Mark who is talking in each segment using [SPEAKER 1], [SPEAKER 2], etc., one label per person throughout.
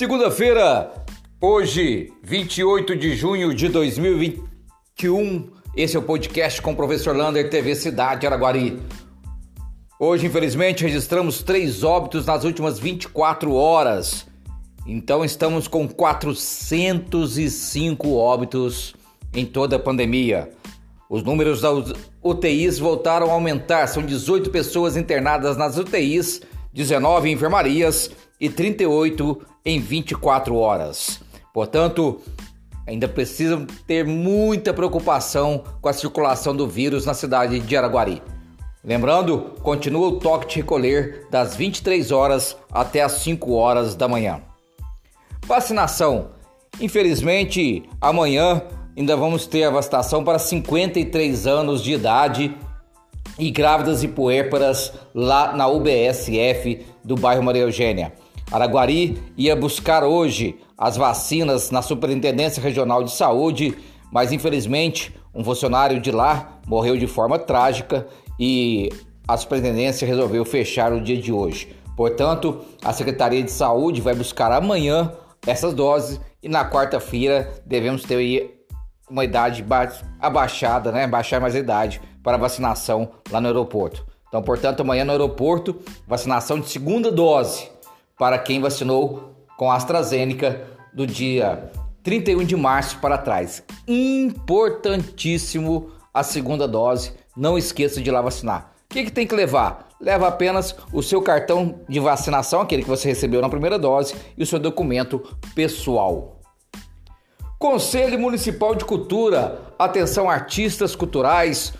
[SPEAKER 1] Segunda-feira, hoje, 28 de junho de 2021. Esse é o podcast com o professor Lander, TV Cidade Araguari. Hoje, infelizmente, registramos três óbitos nas últimas 24 horas. Então, estamos com 405 óbitos em toda a pandemia. Os números das UTIs voltaram a aumentar. São 18 pessoas internadas nas UTIs, 19 em enfermarias e 38 em 24 horas. Portanto, ainda precisam ter muita preocupação com a circulação do vírus na cidade de Araguari. Lembrando, continua o toque de recolher das 23 horas até as 5 horas da manhã. Vacinação. Infelizmente, amanhã ainda vamos ter a vacinação para 53 anos de idade e grávidas e puérperas lá na UBSF do bairro Maria Eugênia. Araguari ia buscar hoje as vacinas na Superintendência Regional de Saúde, mas infelizmente um funcionário de lá morreu de forma trágica e a superintendência resolveu fechar o dia de hoje. Portanto, a Secretaria de Saúde vai buscar amanhã essas doses e na quarta-feira devemos ter uma idade abaixada, né? Baixar mais a idade para vacinação lá no aeroporto. Então, portanto, amanhã no aeroporto, vacinação de segunda dose para quem vacinou com a AstraZeneca do dia 31 de março para trás. Importantíssimo a segunda dose. Não esqueça de ir lá vacinar. O que, que tem que levar? Leva apenas o seu cartão de vacinação, aquele que você recebeu na primeira dose, e o seu documento pessoal. Conselho Municipal de Cultura. Atenção, artistas culturais,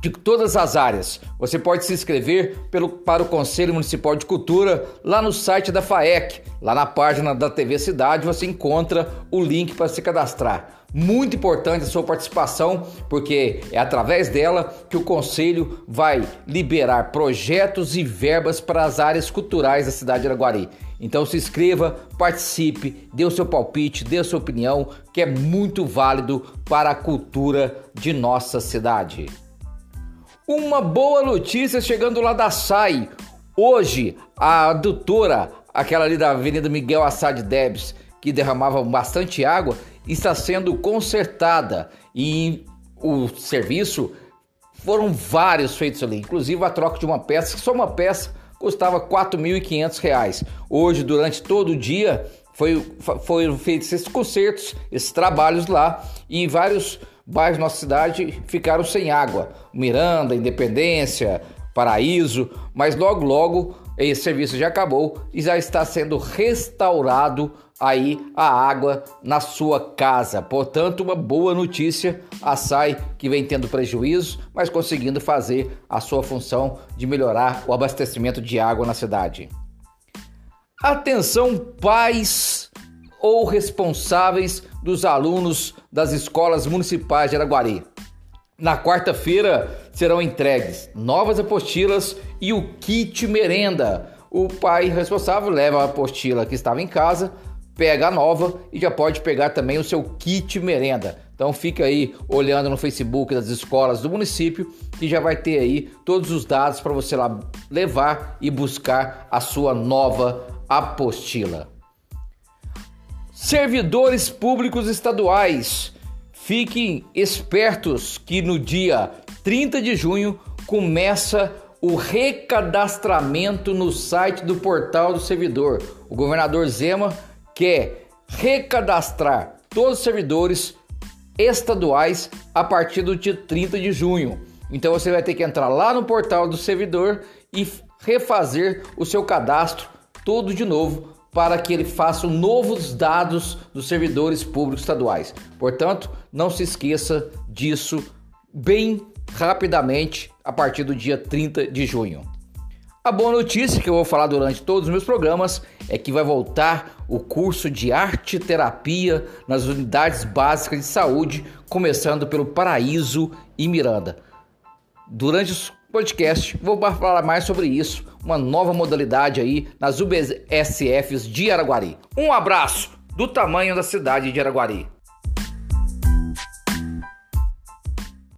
[SPEAKER 1] de todas as áreas. Você pode se inscrever pelo, para o Conselho Municipal de Cultura lá no site da FAEC. Lá na página da TV Cidade você encontra o link para se cadastrar. Muito importante a sua participação, porque é através dela que o Conselho vai liberar projetos e verbas para as áreas culturais da cidade de Araguari. Então se inscreva, participe, dê o seu palpite, dê a sua opinião, que é muito válido para a cultura de nossa cidade. Uma boa notícia chegando lá da SAI. Hoje, a adutora, aquela ali da Avenida Miguel Assad Debs, que derramava bastante água, está sendo consertada e o serviço foram vários feitos ali, inclusive a troca de uma peça, só uma peça custava R$ 4.500. Hoje, durante todo o dia, foi, foram feitos esses concertos, esses trabalhos lá e vários bairros da nossa cidade ficaram sem água. Miranda, Independência, Paraíso, mas logo logo esse serviço já acabou e já está sendo restaurado aí a água na sua casa. Portanto, uma boa notícia, a SAI que vem tendo prejuízo, mas conseguindo fazer a sua função de melhorar o abastecimento de água na cidade. Atenção, pais ou responsáveis dos alunos das escolas municipais de Araguari. Na quarta-feira serão entregues novas apostilas e o kit merenda. O pai responsável leva a apostila que estava em casa, pega a nova e já pode pegar também o seu kit merenda. Então fica aí olhando no Facebook das escolas do município que já vai ter aí todos os dados para você lá levar e buscar a sua nova apostila. Servidores públicos estaduais, fiquem espertos que no dia 30 de junho começa o recadastramento no site do portal do servidor. O governador Zema quer recadastrar todos os servidores estaduais a partir do dia 30 de junho. Então você vai ter que entrar lá no portal do servidor e refazer o seu cadastro todo de novo para que ele faça novos dados dos servidores públicos estaduais. Portanto, não se esqueça disso bem rapidamente a partir do dia 30 de junho. A boa notícia que eu vou falar durante todos os meus programas é que vai voltar o curso de arte terapia nas unidades básicas de saúde, começando pelo Paraíso e Miranda. Durante os podcast, vou falar mais sobre isso, uma nova modalidade aí nas UBSFs de Araguari. Um abraço do tamanho da cidade de Araguari.